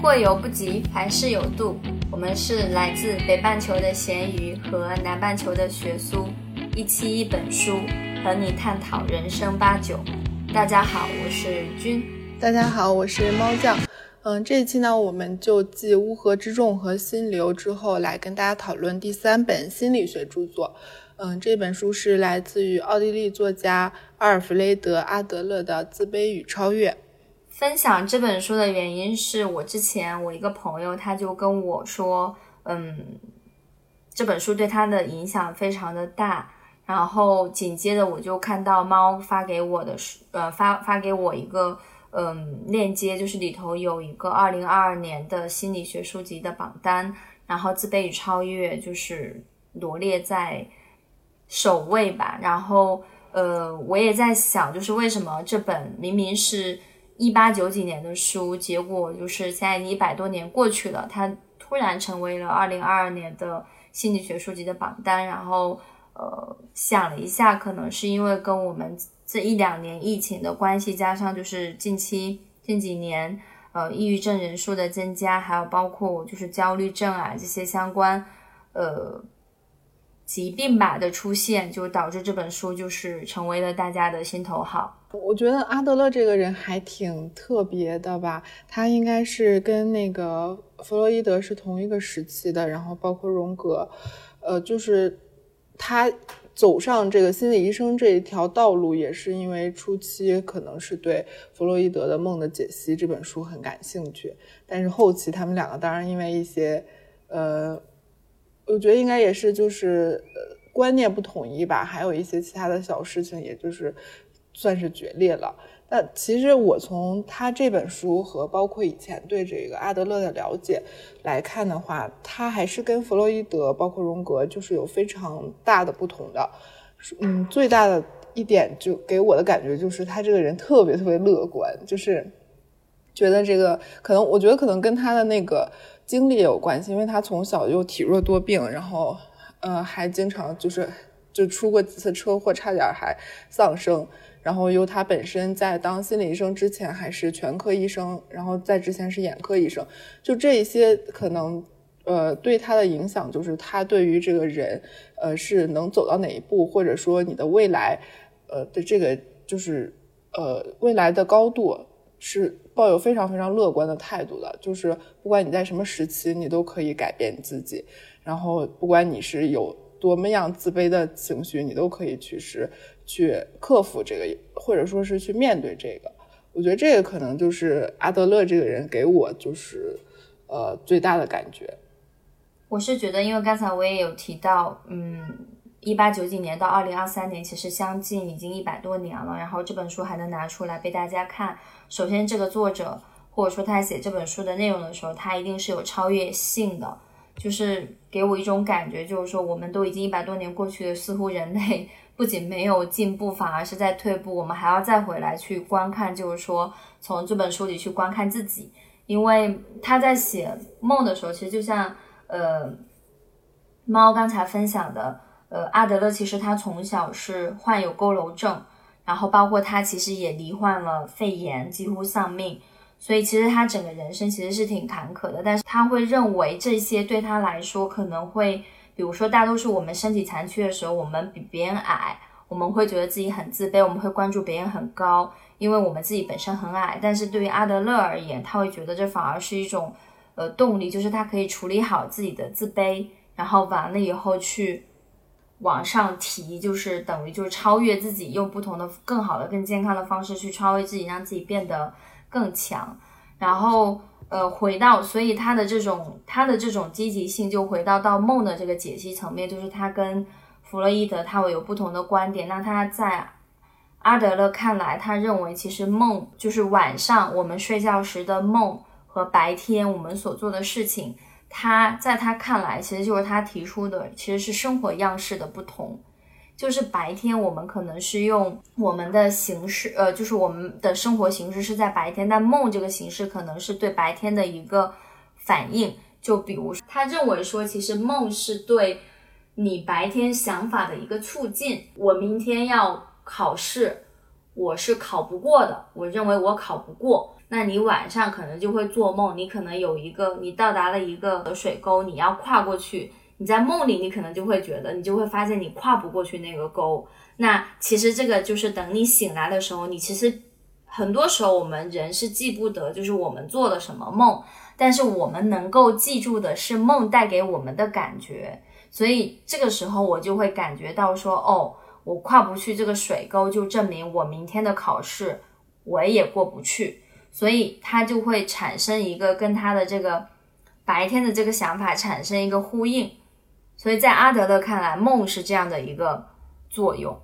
过犹不及，凡事有度。我们是来自北半球的咸鱼和南半球的学苏，一期一本书，和你探讨人生八九。大家好，我是君。大家好，我是猫酱。嗯，这一期呢，我们就继《乌合之众》和《心流》之后，来跟大家讨论第三本心理学著作。嗯，这本书是来自于奥地利作家阿尔弗雷德·阿德勒的《自卑与超越》。分享这本书的原因是我之前我一个朋友他就跟我说，嗯，这本书对他的影响非常的大。然后紧接着我就看到猫发给我的书，呃，发发给我一个嗯链接，就是里头有一个二零二二年的心理学书籍的榜单，然后《自卑与超越》就是罗列在。首位吧，然后呃，我也在想，就是为什么这本明明是一八九几年的书，结果就是现在一百多年过去了，它突然成为了二零二二年的心理学书籍的榜单。然后呃，想了一下，可能是因为跟我们这一两年疫情的关系，加上就是近期近几年呃抑郁症人数的增加，还有包括就是焦虑症啊这些相关呃。疾病吧的出现，就导致这本书就是成为了大家的心头好。我觉得阿德勒这个人还挺特别的吧，他应该是跟那个弗洛伊德是同一个时期的，然后包括荣格，呃，就是他走上这个心理医生这一条道路，也是因为初期可能是对弗洛伊德的《梦的解析》这本书很感兴趣，但是后期他们两个当然因为一些，呃。我觉得应该也是，就是呃观念不统一吧，还有一些其他的小事情，也就是算是决裂了。但其实我从他这本书和包括以前对这个阿德勒的了解来看的话，他还是跟弗洛伊德、包括荣格就是有非常大的不同的。嗯，最大的一点就给我的感觉就是他这个人特别特别乐观，就是觉得这个可能，我觉得可能跟他的那个。经历也有关系，因为他从小就体弱多病，然后，呃，还经常就是就出过几次车祸，差点还丧生。然后，由他本身在当心理医生之前还是全科医生，然后在之前是眼科医生。就这一些可能，呃，对他的影响就是他对于这个人，呃，是能走到哪一步，或者说你的未来，呃的这个就是呃未来的高度。是抱有非常非常乐观的态度的，就是不管你在什么时期，你都可以改变自己。然后，不管你是有多么样自卑的情绪，你都可以去是去克服这个，或者说是去面对这个。我觉得这个可能就是阿德勒这个人给我就是呃最大的感觉。我是觉得，因为刚才我也有提到，嗯，一八九几年到二零二三年，其实相近已经一百多年了。然后这本书还能拿出来被大家看。首先，这个作者或者说他写这本书的内容的时候，他一定是有超越性的，就是给我一种感觉，就是说我们都已经一百多年过去了，似乎人类不仅没有进步，反而是在退步。我们还要再回来去观看，就是说从这本书里去观看自己，因为他在写梦的时候，其实就像呃猫刚才分享的，呃阿德勒其实他从小是患有佝偻症。然后包括他其实也罹患了肺炎，几乎丧命，所以其实他整个人生其实是挺坎坷的。但是他会认为这些对他来说可能会，比如说大多数我们身体残缺的时候，我们比别人矮，我们会觉得自己很自卑，我们会关注别人很高，因为我们自己本身很矮。但是对于阿德勒而言，他会觉得这反而是一种呃动力，就是他可以处理好自己的自卑，然后完了以后去。往上提，就是等于就是超越自己，用不同的、更好的、更健康的方式去超越自己，让自己变得更强。然后，呃，回到，所以他的这种他的这种积极性，就回到到梦的这个解析层面，就是他跟弗洛伊德他会有不同的观点。那他在阿德勒看来，他认为其实梦就是晚上我们睡觉时的梦和白天我们所做的事情。他在他看来，其实就是他提出的，其实是生活样式的不同。就是白天我们可能是用我们的形式，呃，就是我们的生活形式是在白天，但梦这个形式可能是对白天的一个反应。就比如，他认为说，其实梦是对你白天想法的一个促进。我明天要考试，我是考不过的，我认为我考不过。那你晚上可能就会做梦，你可能有一个，你到达了一个水沟，你要跨过去。你在梦里，你可能就会觉得，你就会发现你跨不过去那个沟。那其实这个就是等你醒来的时候，你其实很多时候我们人是记不得，就是我们做了什么梦，但是我们能够记住的是梦带给我们的感觉。所以这个时候我就会感觉到说，哦，我跨不去这个水沟，就证明我明天的考试我也过不去。所以他就会产生一个跟他的这个白天的这个想法产生一个呼应。所以在阿德勒看来，梦是这样的一个作用。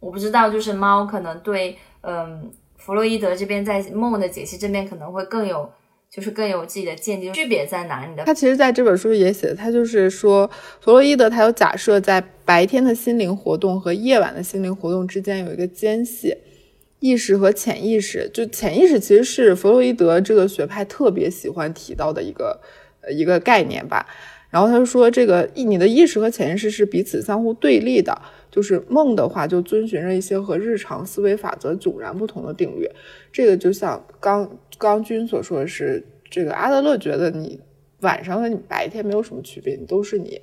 我不知道，就是猫可能对，嗯，弗洛伊德这边在梦的解析这边可能会更有，就是更有自己的见解。区别在哪里的？他其实在这本书也写的，他就是说，弗洛伊德他有假设在白天的心灵活动和夜晚的心灵活动之间有一个间隙，意识和潜意识。就潜意识其实是弗洛伊德这个学派特别喜欢提到的一个呃一个概念吧。然后他说，这个意你的意识和潜意识是彼此相互对立的。就是梦的话，就遵循着一些和日常思维法则迥然不同的定律。这个就像刚刚君所说的是，这个阿德勒觉得你晚上和你白天没有什么区别，你都是你。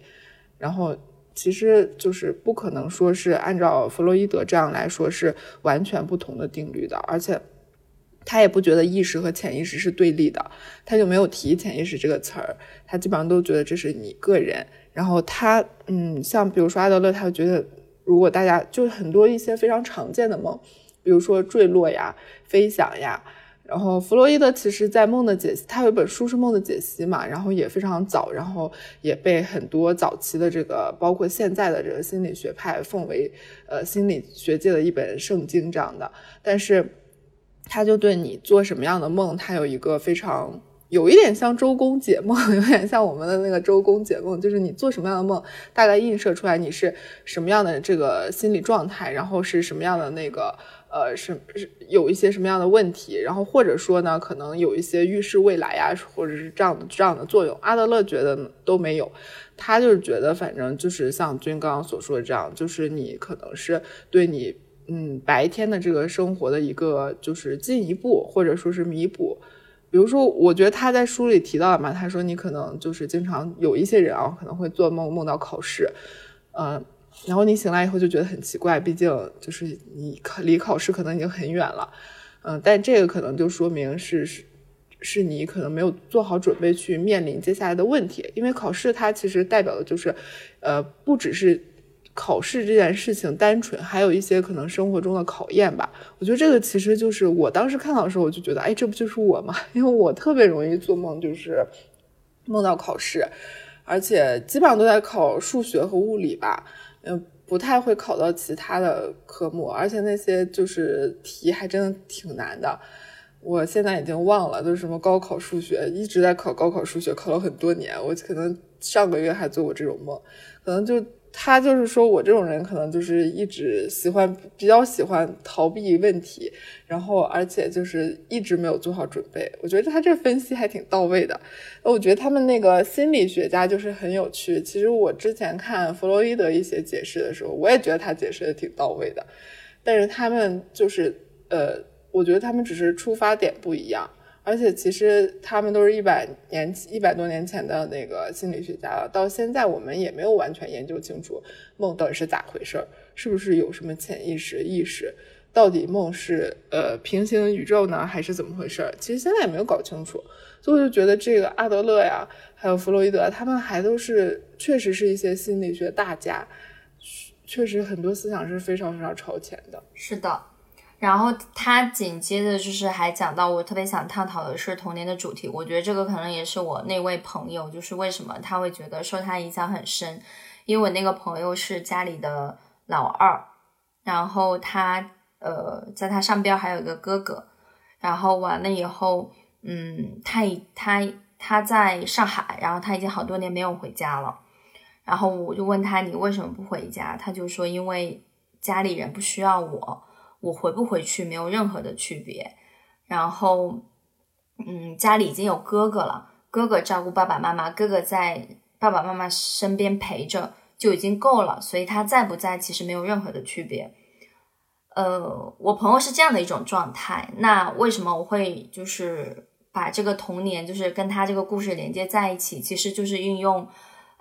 然后其实就是不可能说是按照弗洛伊德这样来说是完全不同的定律的，而且。他也不觉得意识和潜意识是对立的，他就没有提潜意识这个词儿。他基本上都觉得这是你个人。然后他，嗯，像比如说阿德勒，他觉得，如果大家就很多一些非常常见的梦，比如说坠落呀、飞翔呀。然后弗洛伊德其实在梦的解析，他有一本书是梦的解析嘛，然后也非常早，然后也被很多早期的这个，包括现在的这个心理学派奉为，呃，心理学界的一本圣经这样的。但是。他就对你做什么样的梦，他有一个非常有一点像周公解梦，有点像我们的那个周公解梦，就是你做什么样的梦，大概映射出来你是什么样的这个心理状态，然后是什么样的那个呃是是有一些什么样的问题，然后或者说呢，可能有一些预示未来呀，或者是这样的这样的作用。阿德勒觉得都没有，他就是觉得反正就是像君刚刚所说的这样，就是你可能是对你。嗯，白天的这个生活的一个就是进一步或者说是弥补，比如说，我觉得他在书里提到嘛，他说你可能就是经常有一些人啊，可能会做梦梦到考试，嗯，然后你醒来以后就觉得很奇怪，毕竟就是你考离考试可能已经很远了，嗯，但这个可能就说明是是是你可能没有做好准备去面临接下来的问题，因为考试它其实代表的就是，呃，不只是。考试这件事情单纯，还有一些可能生活中的考验吧。我觉得这个其实就是我当时看到的时候，我就觉得，哎，这不就是我吗？因为我特别容易做梦，就是梦到考试，而且基本上都在考数学和物理吧，嗯，不太会考到其他的科目，而且那些就是题还真的挺难的。我现在已经忘了，就是什么高考数学，一直在考高考数学，考了很多年。我可能上个月还做过这种梦，可能就。他就是说，我这种人可能就是一直喜欢比较喜欢逃避问题，然后而且就是一直没有做好准备。我觉得他这分析还挺到位的。我觉得他们那个心理学家就是很有趣。其实我之前看弗洛伊德一些解释的时候，我也觉得他解释的挺到位的。但是他们就是呃，我觉得他们只是出发点不一样。而且其实他们都是一百年、一百多年前的那个心理学家了，到现在我们也没有完全研究清楚梦到底是咋回事儿，是不是有什么潜意识、意识？到底梦是呃平行宇宙呢，还是怎么回事儿？其实现在也没有搞清楚，所以我就觉得这个阿德勒呀，还有弗洛伊德，他们还都是确实是一些心理学大家，确实很多思想是非常非常超前的。是的。然后他紧接着就是还讲到，我特别想探讨的是童年的主题。我觉得这个可能也是我那位朋友，就是为什么他会觉得受他影响很深。因为我那个朋友是家里的老二，然后他呃，在他上边还有一个哥哥。然后完了以后，嗯，他他他在上海，然后他已经好多年没有回家了。然后我就问他，你为什么不回家？他就说，因为家里人不需要我。我回不回去没有任何的区别，然后，嗯，家里已经有哥哥了，哥哥照顾爸爸妈妈，哥哥在爸爸妈妈身边陪着就已经够了，所以他在不在其实没有任何的区别。呃，我朋友是这样的一种状态。那为什么我会就是把这个童年就是跟他这个故事连接在一起？其实就是运用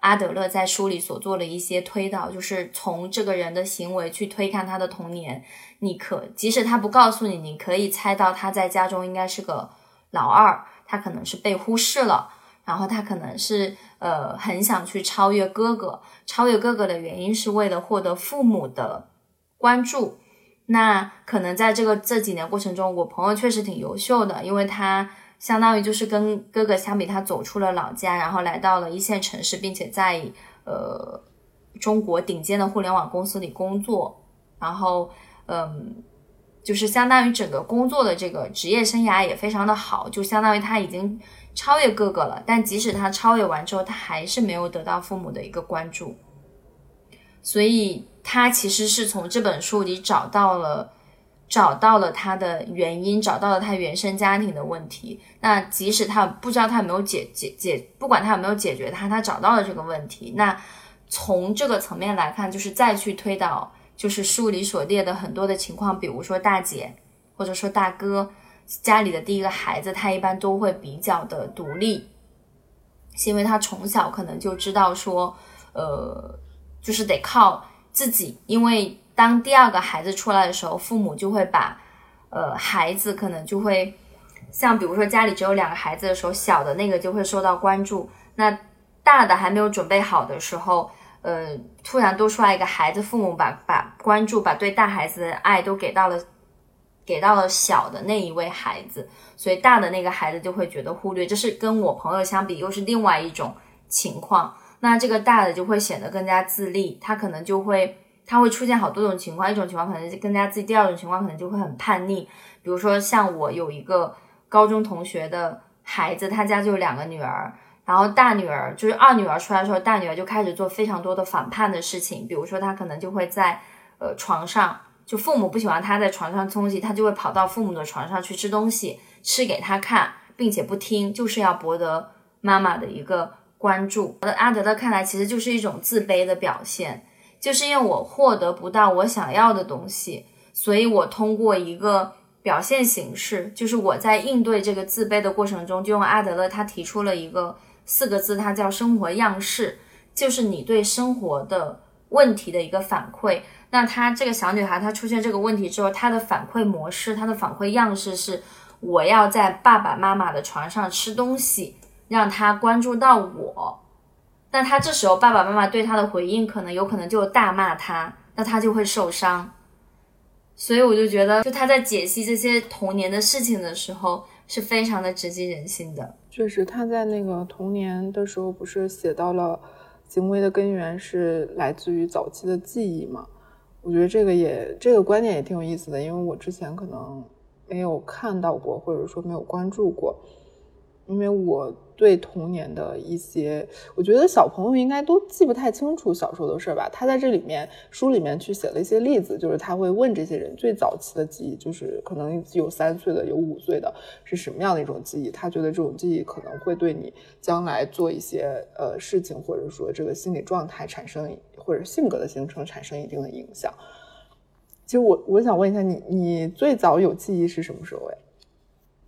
阿德勒在书里所做的一些推导，就是从这个人的行为去推看他的童年。你可即使他不告诉你，你可以猜到他在家中应该是个老二，他可能是被忽视了，然后他可能是呃很想去超越哥哥，超越哥哥的原因是为了获得父母的关注。那可能在这个这几年过程中，我朋友确实挺优秀的，因为他相当于就是跟哥哥相比，他走出了老家，然后来到了一线城市，并且在呃中国顶尖的互联网公司里工作，然后。嗯，就是相当于整个工作的这个职业生涯也非常的好，就相当于他已经超越哥哥了。但即使他超越完之后，他还是没有得到父母的一个关注。所以他其实是从这本书里找到了找到了他的原因，找到了他原生家庭的问题。那即使他不知道他有没有解解解，不管他有没有解决他，他找到了这个问题。那从这个层面来看，就是再去推导。就是书里所列的很多的情况，比如说大姐或者说大哥家里的第一个孩子，他一般都会比较的独立，是因为他从小可能就知道说，呃，就是得靠自己。因为当第二个孩子出来的时候，父母就会把呃孩子可能就会像比如说家里只有两个孩子的时候，小的那个就会受到关注，那大的还没有准备好的时候。呃，突然多出来一个孩子，父母把把关注、把对大孩子的爱都给到了，给到了小的那一位孩子，所以大的那个孩子就会觉得忽略。这是跟我朋友相比，又是另外一种情况。那这个大的就会显得更加自立，他可能就会，他会出现好多种情况。一种情况可能更加自立，第二种情况可能就会很叛逆。比如说像我有一个高中同学的孩子，他家就有两个女儿。然后大女儿就是二女儿出来的时候，大女儿就开始做非常多的反叛的事情，比如说她可能就会在呃床上，就父母不喜欢她在床上东西，她就会跑到父母的床上去吃东西，吃给他看，并且不听，就是要博得妈妈的一个关注。在阿德勒看来，其实就是一种自卑的表现，就是因为我获得不到我想要的东西，所以我通过一个表现形式，就是我在应对这个自卑的过程中，就用阿德勒他提出了一个。四个字，它叫生活样式，就是你对生活的问题的一个反馈。那她这个小女孩，她出现这个问题之后，她的反馈模式，她的反馈样式是：我要在爸爸妈妈的床上吃东西，让他关注到我。那他这时候爸爸妈妈对他的回应，可能有可能就大骂他，那他就会受伤。所以我就觉得，就他在解析这些童年的事情的时候。是非常的直击人心的。确实，他在那个童年的时候，不是写到了行为的根源是来自于早期的记忆嘛？我觉得这个也这个观点也挺有意思的，因为我之前可能没有看到过，或者说没有关注过，因为我。对童年的一些，我觉得小朋友应该都记不太清楚小时候的事儿吧。他在这里面书里面去写了一些例子，就是他会问这些人最早期的记忆，就是可能有三岁的，有五岁的，是什么样的一种记忆？他觉得这种记忆可能会对你将来做一些呃事情，或者说这个心理状态产生或者性格的形成产生一定的影响。其实我我想问一下你，你最早有记忆是什么时候呀？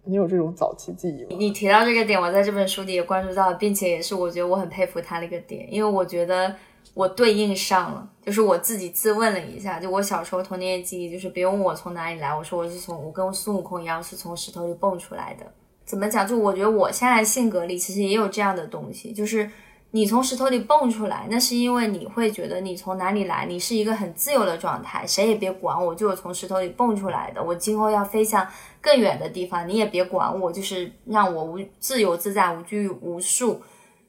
你有这种早期记忆吗？你提到这个点，我在这本书里也关注到，并且也是我觉得我很佩服他的一个点，因为我觉得我对应上了，就是我自己自问了一下，就我小时候童年记忆，就是别问我从哪里来，我说我是从我跟孙悟空一样是从石头里蹦出来的。怎么讲？就我觉得我现在性格里其实也有这样的东西，就是。你从石头里蹦出来，那是因为你会觉得你从哪里来，你是一个很自由的状态，谁也别管我，就是从石头里蹦出来的。我今后要飞向更远的地方，你也别管我，就是让我无自由自在、无拘无束，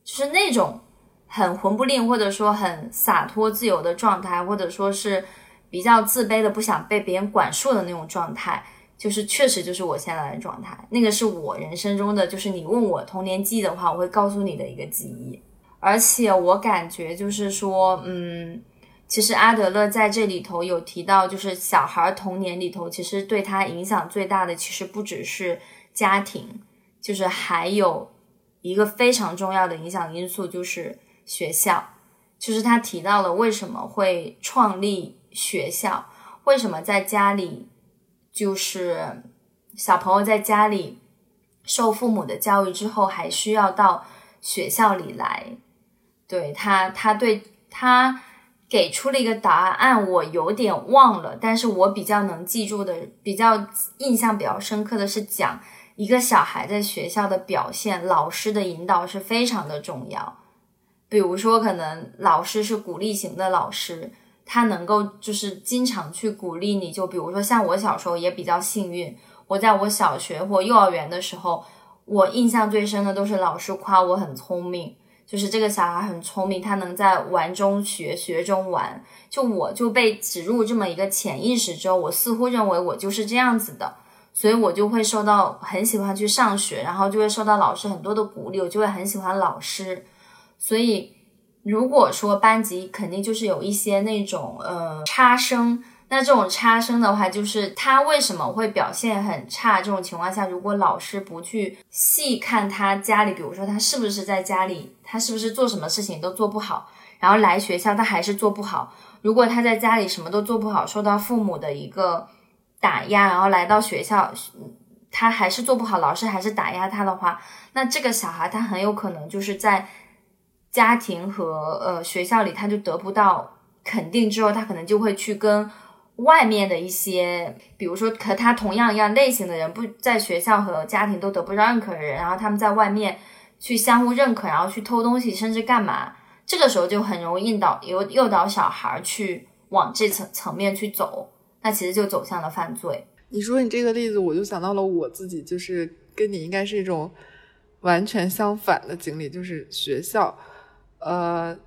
就是那种很魂不吝或者说很洒脱自由的状态，或者说是比较自卑的、不想被别人管束的那种状态，就是确实就是我现在的状态。那个是我人生中的，就是你问我童年记忆的话，我会告诉你的一个记忆。而且我感觉就是说，嗯，其实阿德勒在这里头有提到，就是小孩童年里头，其实对他影响最大的，其实不只是家庭，就是还有一个非常重要的影响因素，就是学校。就是他提到了为什么会创立学校，为什么在家里，就是小朋友在家里受父母的教育之后，还需要到学校里来？对他，他对他给出了一个答案，我有点忘了，但是我比较能记住的，比较印象比较深刻的是讲一个小孩在学校的表现，老师的引导是非常的重要。比如说，可能老师是鼓励型的老师，他能够就是经常去鼓励你。就比如说，像我小时候也比较幸运，我在我小学或幼儿园的时候，我印象最深的都是老师夸我很聪明。就是这个小孩很聪明，他能在玩中学，学中玩。就我就被植入这么一个潜意识之后，我似乎认为我就是这样子的，所以我就会受到很喜欢去上学，然后就会受到老师很多的鼓励，我就会很喜欢老师。所以如果说班级肯定就是有一些那种呃差生。那这种差生的话，就是他为什么会表现很差？这种情况下，如果老师不去细看他家里，比如说他是不是在家里，他是不是做什么事情都做不好，然后来学校他还是做不好。如果他在家里什么都做不好，受到父母的一个打压，然后来到学校，他还是做不好，老师还是打压他的话，那这个小孩他很有可能就是在家庭和呃学校里他就得不到肯定之后，他可能就会去跟。外面的一些，比如说和他同样一样类型的人，不在学校和家庭都得不到认可的人，然后他们在外面去相互认可，然后去偷东西，甚至干嘛？这个时候就很容易引导诱诱导小孩去往这层层面去走，那其实就走向了犯罪。你说你这个例子，我就想到了我自己，就是跟你应该是一种完全相反的经历，就是学校，呃，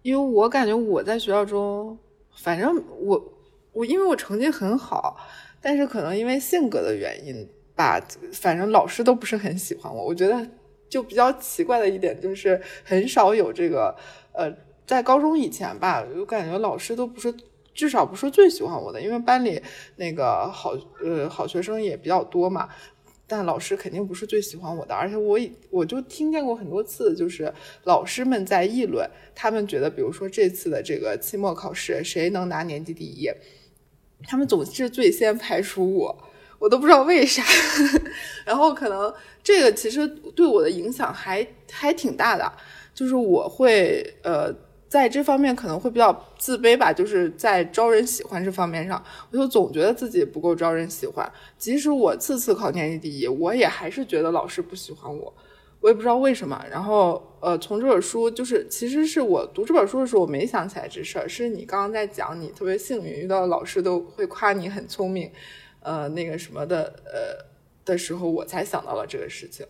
因为我感觉我在学校中，反正我。我因为我成绩很好，但是可能因为性格的原因吧，反正老师都不是很喜欢我。我觉得就比较奇怪的一点就是，很少有这个呃，在高中以前吧，我感觉老师都不是，至少不是最喜欢我的。因为班里那个好呃好学生也比较多嘛，但老师肯定不是最喜欢我的。而且我我就听见过很多次，就是老师们在议论，他们觉得，比如说这次的这个期末考试，谁能拿年级第一？他们总是最先排除我，我都不知道为啥。然后可能这个其实对我的影响还还挺大的，就是我会呃在这方面可能会比较自卑吧，就是在招人喜欢这方面上，我就总觉得自己不够招人喜欢。即使我次次考年级第一，我也还是觉得老师不喜欢我。我也不知道为什么，然后呃，从这本书就是，其实是我读这本书的时候，我没想起来这事儿，是你刚刚在讲你特别幸运遇到老师都会夸你很聪明，呃，那个什么的，呃的时候，我才想到了这个事情。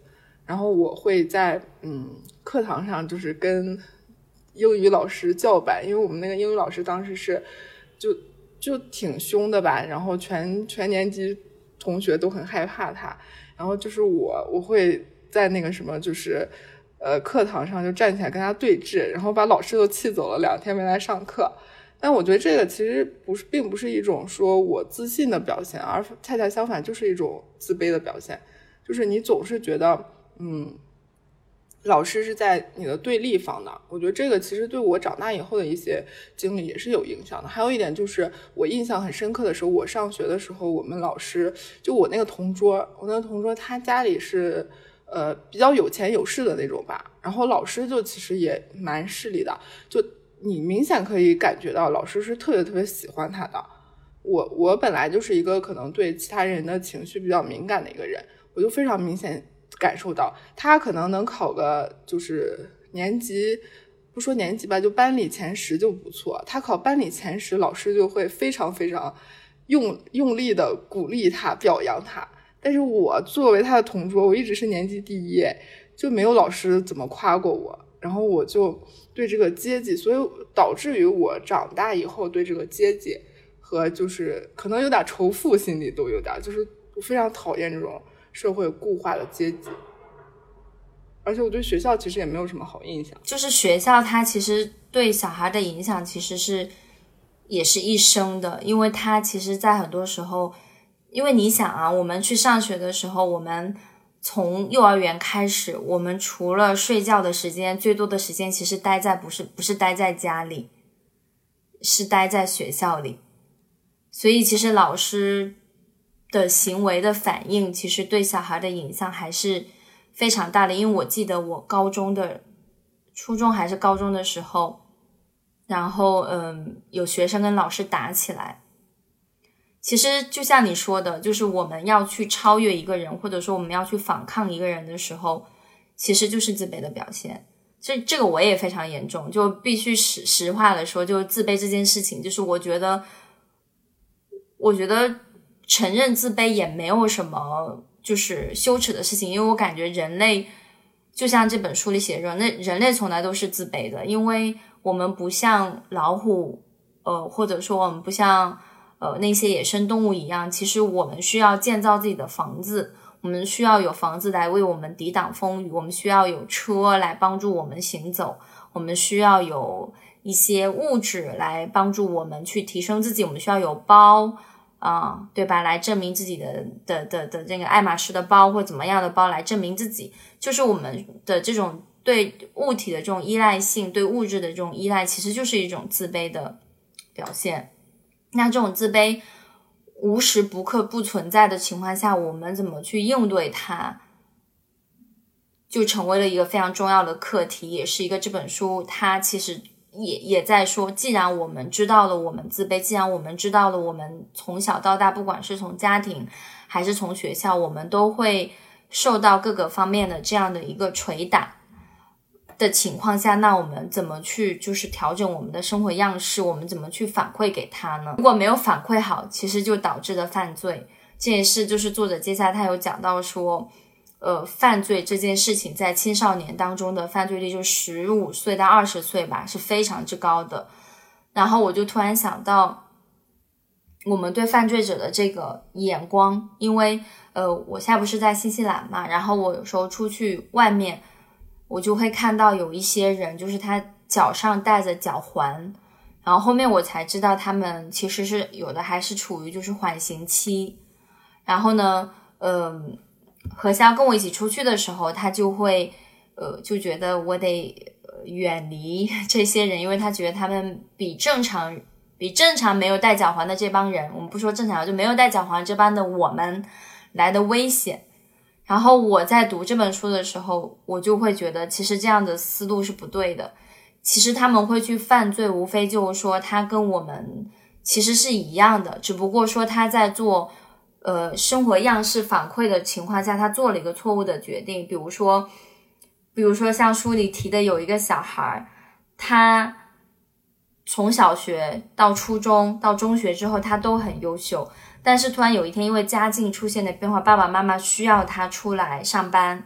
然后我会在嗯课堂上就是跟英语老师叫板，因为我们那个英语老师当时是就就挺凶的吧，然后全全年级同学都很害怕他，然后就是我我会。在那个什么，就是，呃，课堂上就站起来跟他对峙，然后把老师都气走了，两天没来上课。但我觉得这个其实不是，并不是一种说我自信的表现，而恰恰相反，就是一种自卑的表现。就是你总是觉得，嗯，老师是在你的对立方的。我觉得这个其实对我长大以后的一些经历也是有影响的。还有一点就是，我印象很深刻的时候，我上学的时候，我们老师就我那个同桌，我那个同桌他家里是。呃，比较有钱有势的那种吧。然后老师就其实也蛮势利的，就你明显可以感觉到老师是特别特别喜欢他的。我我本来就是一个可能对其他人的情绪比较敏感的一个人，我就非常明显感受到他可能能考个就是年级，不说年级吧，就班里前十就不错。他考班里前十，老师就会非常非常用用力的鼓励他，表扬他。但是我作为他的同桌，我一直是年级第一，就没有老师怎么夸过我。然后我就对这个阶级，所以导致于我长大以后对这个阶级和就是可能有点仇富心理都有点，就是我非常讨厌这种社会固化的阶级。而且我对学校其实也没有什么好印象。就是学校它其实对小孩的影响其实是也是一生的，因为它其实在很多时候。因为你想啊，我们去上学的时候，我们从幼儿园开始，我们除了睡觉的时间，最多的时间其实待在不是不是待在家里，是待在学校里。所以其实老师的行为的反应，其实对小孩的影响还是非常大的。因为我记得我高中的、初中还是高中的时候，然后嗯，有学生跟老师打起来。其实就像你说的，就是我们要去超越一个人，或者说我们要去反抗一个人的时候，其实就是自卑的表现。这这个我也非常严重，就必须实实话的说，就自卑这件事情，就是我觉得，我觉得承认自卑也没有什么就是羞耻的事情，因为我感觉人类就像这本书里写着，那人类从来都是自卑的，因为我们不像老虎，呃，或者说我们不像呃那些野生动物一样，其实我们需要建造自己的房子。我们需要有房子来为我们抵挡风雨，我们需要有车来帮助我们行走，我们需要有一些物质来帮助我们去提升自己，我们需要有包啊，对吧？来证明自己的的的的这个爱马仕的包或怎么样的包来证明自己，就是我们的这种对物体的这种依赖性，对物质的这种依赖，其实就是一种自卑的表现。那这种自卑。无时不刻不存在的情况下，我们怎么去应对它，就成为了一个非常重要的课题，也是一个这本书它其实也也在说，既然我们知道了我们自卑，既然我们知道了我们从小到大，不管是从家庭还是从学校，我们都会受到各个方面的这样的一个捶打。的情况下，那我们怎么去就是调整我们的生活样式？我们怎么去反馈给他呢？如果没有反馈好，其实就导致了犯罪。这也是就是作者接下来他有讲到说，呃，犯罪这件事情在青少年当中的犯罪率就十五岁到二十岁吧，是非常之高的。然后我就突然想到，我们对犯罪者的这个眼光，因为呃，我现在不是在新西兰嘛，然后我有时候出去外面。我就会看到有一些人，就是他脚上戴着脚环，然后后面我才知道他们其实是有的还是处于就是缓刑期。然后呢，嗯，何潇跟我一起出去的时候，他就会呃就觉得我得远离这些人，因为他觉得他们比正常比正常没有戴脚环的这帮人，我们不说正常就没有戴脚环这帮的我们来的危险。然后我在读这本书的时候，我就会觉得，其实这样的思路是不对的。其实他们会去犯罪，无非就是说他跟我们其实是一样的，只不过说他在做呃生活样式反馈的情况下，他做了一个错误的决定。比如说，比如说像书里提的有一个小孩，他从小学到初中到中学之后，他都很优秀。但是突然有一天，因为家境出现的变化，爸爸妈妈需要他出来上班，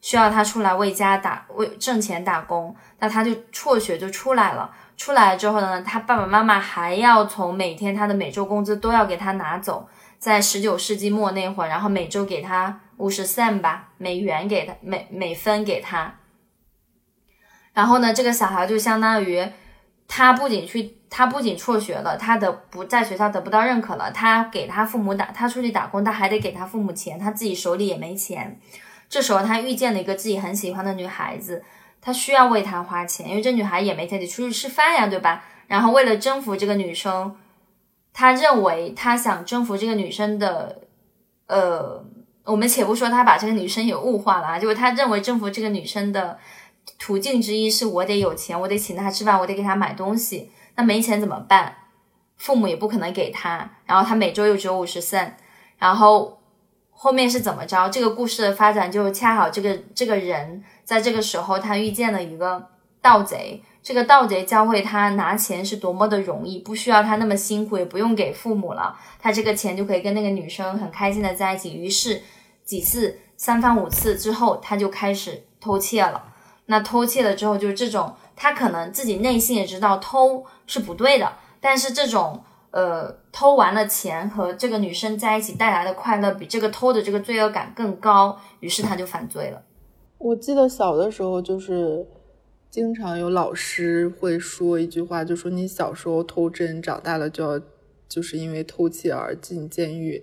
需要他出来为家打为挣钱打工，那他就辍学就出来了。出来之后呢，他爸爸妈妈还要从每天他的每周工资都要给他拿走，在十九世纪末那会儿，然后每周给他五十 cent 吧美元给他每每分给他。然后呢，这个小孩就相当于他不仅去。他不仅辍学了，他的不在学校得不到认可了，他给他父母打，他出去打工，他还得给他父母钱，他自己手里也没钱。这时候他遇见了一个自己很喜欢的女孩子，他需要为她花钱，因为这女孩也没钱，得出去吃饭呀，对吧？然后为了征服这个女生，他认为他想征服这个女生的，呃，我们且不说他把这个女生也物化了啊，就是他认为征服这个女生的途径之一是我得有钱，我得请他吃饭，我得给他买东西。那没钱怎么办？父母也不可能给他，然后他每周又只有五十三，然后后面是怎么着？这个故事的发展就恰好这个这个人在这个时候他遇见了一个盗贼，这个盗贼教会他拿钱是多么的容易，不需要他那么辛苦，也不用给父母了，他这个钱就可以跟那个女生很开心的在一起。于是几次三番五次之后，他就开始偷窃了。那偷窃了之后，就是这种。他可能自己内心也知道偷是不对的，但是这种呃偷完了钱和这个女生在一起带来的快乐，比这个偷的这个罪恶感更高，于是他就犯罪了。我记得小的时候就是经常有老师会说一句话，就说你小时候偷针，长大了就要就是因为偷窃而进监狱。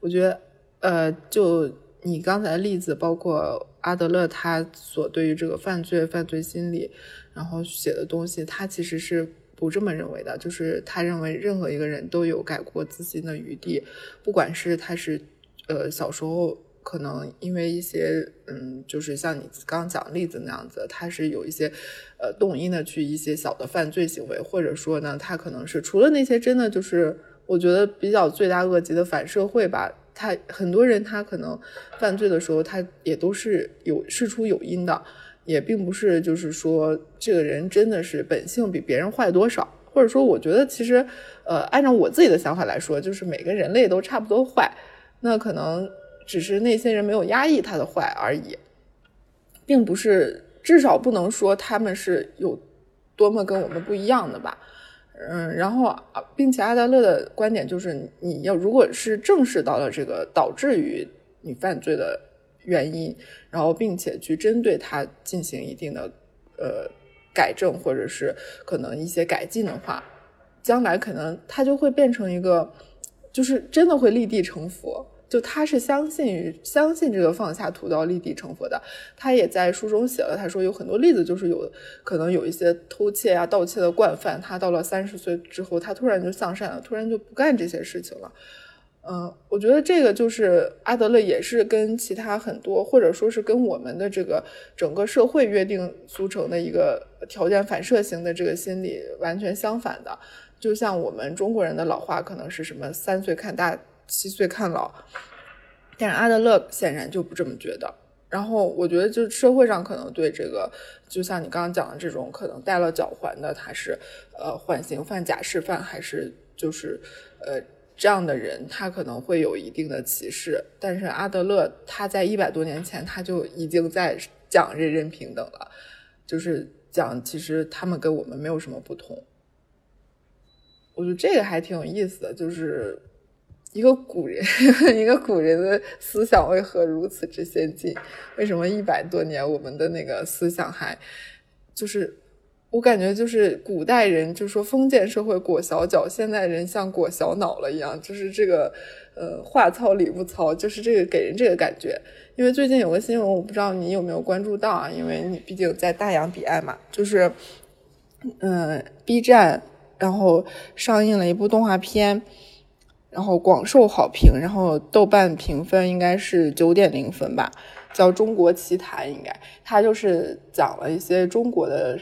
我觉得呃，就你刚才的例子，包括阿德勒他所对于这个犯罪犯罪心理。然后写的东西，他其实是不这么认为的，就是他认为任何一个人都有改过自新的余地，不管是他是呃小时候可能因为一些嗯，就是像你刚讲例子那样子，他是有一些呃动因的去一些小的犯罪行为，或者说呢，他可能是除了那些真的就是我觉得比较罪大恶极的反社会吧。他很多人，他可能犯罪的时候，他也都是有事出有因的，也并不是就是说这个人真的是本性比别人坏多少，或者说，我觉得其实，呃，按照我自己的想法来说，就是每个人类都差不多坏，那可能只是那些人没有压抑他的坏而已，并不是，至少不能说他们是有多么跟我们不一样的吧。嗯，然后啊，并且阿德勒的观点就是，你要如果是正视到了这个导致于你犯罪的原因，然后并且去针对它进行一定的呃改正或者是可能一些改进的话，将来可能它就会变成一个，就是真的会立地成佛。就他是相信于相信这个放下屠刀立地成佛的，他也在书中写了，他说有很多例子，就是有可能有一些偷窃啊、盗窃的惯犯，他到了三十岁之后，他突然就向善了，突然就不干这些事情了。嗯，我觉得这个就是阿德勒也是跟其他很多，或者说是跟我们的这个整个社会约定俗成的一个条件反射型的这个心理完全相反的。就像我们中国人的老话，可能是什么三岁看大。七岁看老，但是阿德勒显然就不这么觉得。然后我觉得，就社会上可能对这个，就像你刚刚讲的这种，可能戴了脚环的，他是呃缓刑犯、假释犯，还是就是呃这样的人，他可能会有一定的歧视。但是阿德勒他在一百多年前他就已经在讲人人平等了，就是讲其实他们跟我们没有什么不同。我觉得这个还挺有意思的，就是。一个古人，一个古人的思想为何如此之先进？为什么一百多年我们的那个思想还就是，我感觉就是古代人就说封建社会裹小脚，现代人像裹小脑了一样，就是这个呃话糙理不糙，就是这个给人这个感觉。因为最近有个新闻，我不知道你有没有关注到啊？因为你毕竟在大洋彼岸嘛，就是嗯，B 站然后上映了一部动画片。然后广受好评，然后豆瓣评分应该是九点零分吧，叫《中国奇谭》，应该。它就是讲了一些中国的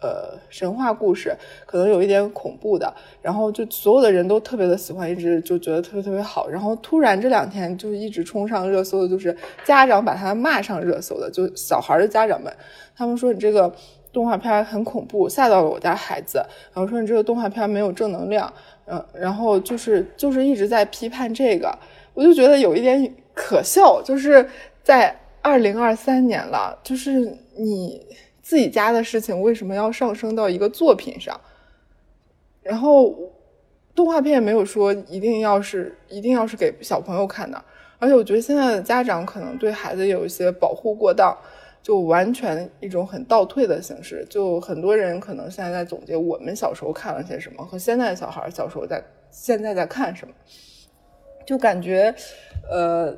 呃神话故事，可能有一点恐怖的，然后就所有的人都特别的喜欢，一直就觉得特别特别好，然后突然这两天就一直冲上热搜的，就是家长把他骂上热搜的，就小孩的家长们，他们说你这个动画片很恐怖，吓到了我家孩子，然后说你这个动画片没有正能量。嗯，然后就是就是一直在批判这个，我就觉得有一点可笑，就是在二零二三年了，就是你自己家的事情为什么要上升到一个作品上？然后动画片也没有说一定要是一定要是给小朋友看的，而且我觉得现在的家长可能对孩子有一些保护过当。就完全一种很倒退的形式，就很多人可能现在在总结我们小时候看了些什么，和现在的小孩小时候在现在在看什么，就感觉，呃，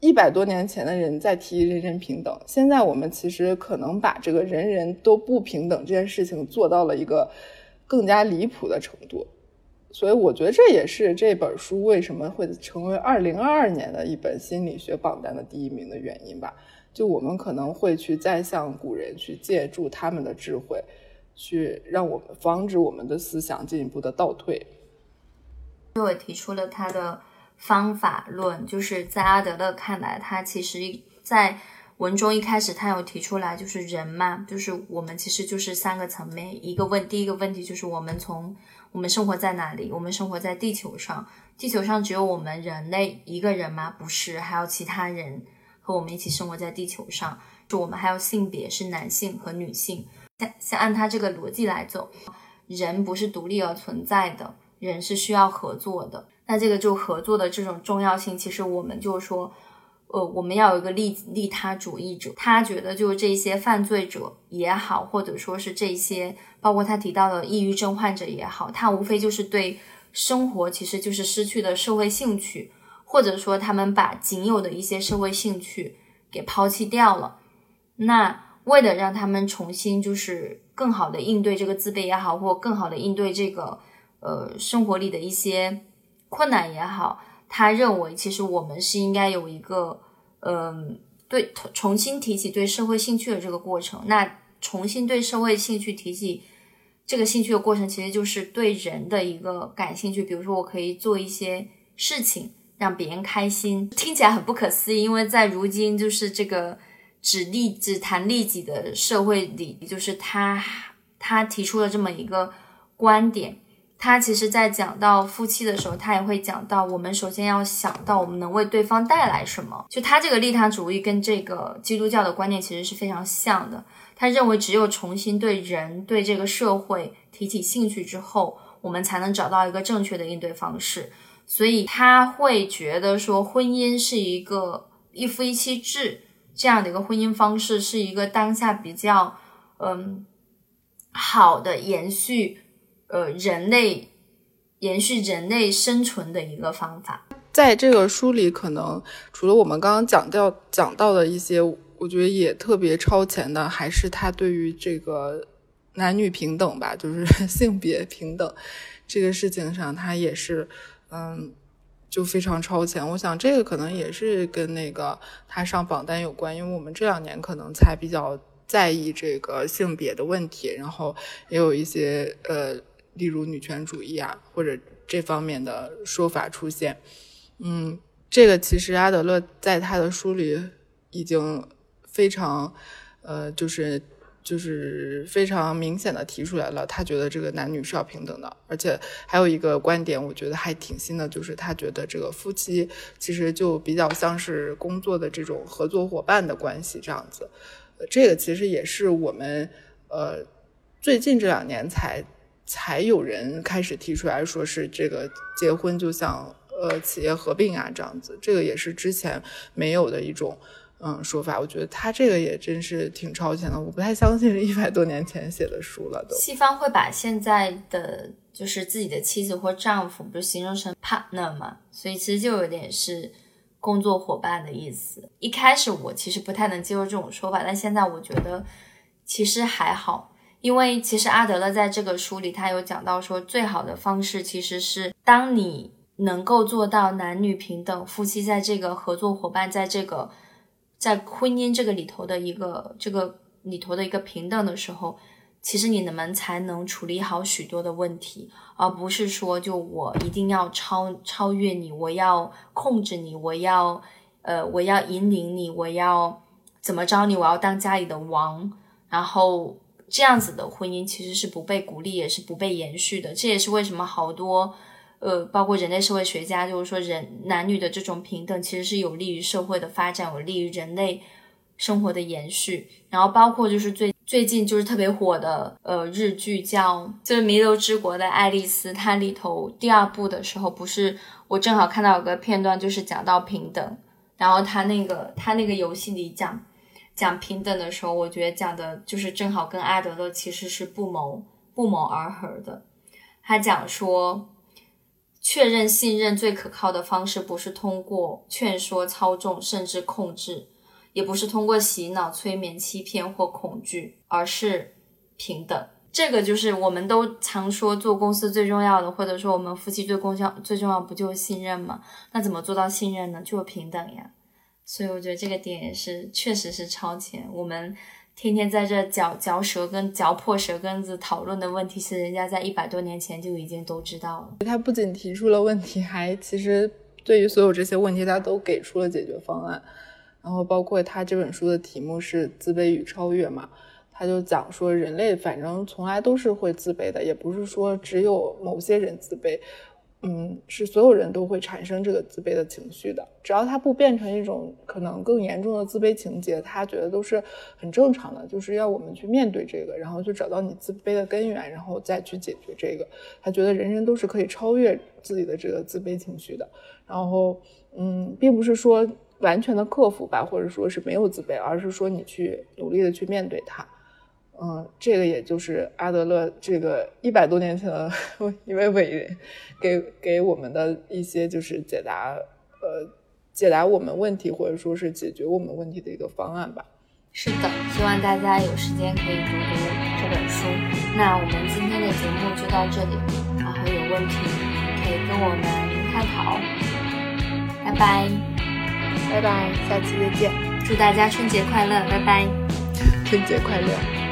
一百多年前的人在提人人平等，现在我们其实可能把这个人人都不平等这件事情做到了一个更加离谱的程度，所以我觉得这也是这本书为什么会成为二零二二年的一本心理学榜单的第一名的原因吧。就我们可能会去再向古人去借助他们的智慧，去让我们防止我们的思想进一步的倒退。我提出了他的方法论，就是在阿德勒看来，他其实在文中一开始他有提出来，就是人嘛，就是我们其实就是三个层面。一个问，第一个问题就是我们从我们生活在哪里？我们生活在地球上，地球上只有我们人类一个人吗？不是，还有其他人。和我们一起生活在地球上，就我们还有性别是男性和女性。像像按他这个逻辑来走，人不是独立而存在的，人是需要合作的。那这个就合作的这种重要性，其实我们就是说，呃，我们要有一个利利他主义者，他觉得就是这些犯罪者也好，或者说是这些包括他提到的抑郁症患者也好，他无非就是对生活其实就是失去的社会兴趣。或者说，他们把仅有的一些社会兴趣给抛弃掉了。那为了让他们重新就是更好的应对这个自卑也好，或更好的应对这个呃生活里的一些困难也好，他认为其实我们是应该有一个嗯对重新提起对社会兴趣的这个过程。那重新对社会兴趣提起这个兴趣的过程，其实就是对人的一个感兴趣。比如说，我可以做一些事情让别人开心，听起来很不可思议，因为在如今就是这个。只利只谈利己的社会里，就是他他提出了这么一个观点。他其实，在讲到夫妻的时候，他也会讲到，我们首先要想到我们能为对方带来什么。就他这个利他主义跟这个基督教的观念其实是非常像的。他认为，只有重新对人对这个社会提起兴趣之后，我们才能找到一个正确的应对方式。所以他会觉得说，婚姻是一个一夫一妻制。这样的一个婚姻方式是一个当下比较嗯好的延续呃人类延续人类生存的一个方法。在这个书里，可能除了我们刚刚讲到讲到的一些，我觉得也特别超前的，还是他对于这个男女平等吧，就是性别平等这个事情上，他也是嗯。就非常超前，我想这个可能也是跟那个他上榜单有关，因为我们这两年可能才比较在意这个性别的问题，然后也有一些呃，例如女权主义啊或者这方面的说法出现。嗯，这个其实阿德勒在他的书里已经非常呃，就是。就是非常明显的提出来了，他觉得这个男女是要平等的，而且还有一个观点，我觉得还挺新的，就是他觉得这个夫妻其实就比较像是工作的这种合作伙伴的关系这样子。这个其实也是我们呃最近这两年才才有人开始提出来说是这个结婚就像呃企业合并啊这样子，这个也是之前没有的一种。嗯，说法，我觉得他这个也真是挺超前的，我不太相信是一百多年前写的书了。都西方会把现在的就是自己的妻子或丈夫，不是形容成 partner 嘛，所以其实就有点是工作伙伴的意思。一开始我其实不太能接受这种说法，但现在我觉得其实还好，因为其实阿德勒在这个书里他有讲到说，最好的方式其实是当你能够做到男女平等，夫妻在这个合作伙伴在这个。在婚姻这个里头的一个这个里头的一个平等的时候，其实你们才能处理好许多的问题，而不是说就我一定要超超越你，我要控制你，我要呃我要引领你，我要怎么着你，我要当家里的王，然后这样子的婚姻其实是不被鼓励，也是不被延续的。这也是为什么好多。呃，包括人类社会学家就是说，人男女的这种平等其实是有利于社会的发展，有利于人类生活的延续。然后包括就是最最近就是特别火的呃日剧叫就是《弥留之国的爱丽丝》，它里头第二部的时候，不是我正好看到有个片段，就是讲到平等。然后他那个他那个游戏里讲讲平等的时候，我觉得讲的就是正好跟阿德勒其实是不谋不谋而合的。他讲说。确认信任最可靠的方式，不是通过劝说、操纵，甚至控制，也不是通过洗脑、催眠、欺骗或恐惧，而是平等。这个就是我们都常说做公司最重要的，或者说我们夫妻最公效最重要不就是信任吗？那怎么做到信任呢？就平等呀。所以我觉得这个点也是确实是超前。我们。天天在这嚼嚼舌根、嚼破舌根子讨论的问题，是人家在一百多年前就已经都知道了。他不仅提出了问题，还其实对于所有这些问题，他都给出了解决方案。然后包括他这本书的题目是“自卑与超越”嘛，他就讲说人类反正从来都是会自卑的，也不是说只有某些人自卑。嗯，是所有人都会产生这个自卑的情绪的，只要他不变成一种可能更严重的自卑情节，他觉得都是很正常的，就是要我们去面对这个，然后去找到你自卑的根源，然后再去解决这个。他觉得人人都是可以超越自己的这个自卑情绪的，然后嗯，并不是说完全的克服吧，或者说是没有自卑，而是说你去努力的去面对它。嗯，这个也就是阿德勒这个一百多年前的一位伟人，给给我们的一些就是解答，呃，解答我们问题或者说是解决我们问题的一个方案吧。是的，希望大家有时间可以读读这本书。那我们今天的节目就到这里，然后有问题可以跟我们探讨。拜拜，拜拜，下期再见，祝大家春节快乐，拜拜，春节快乐。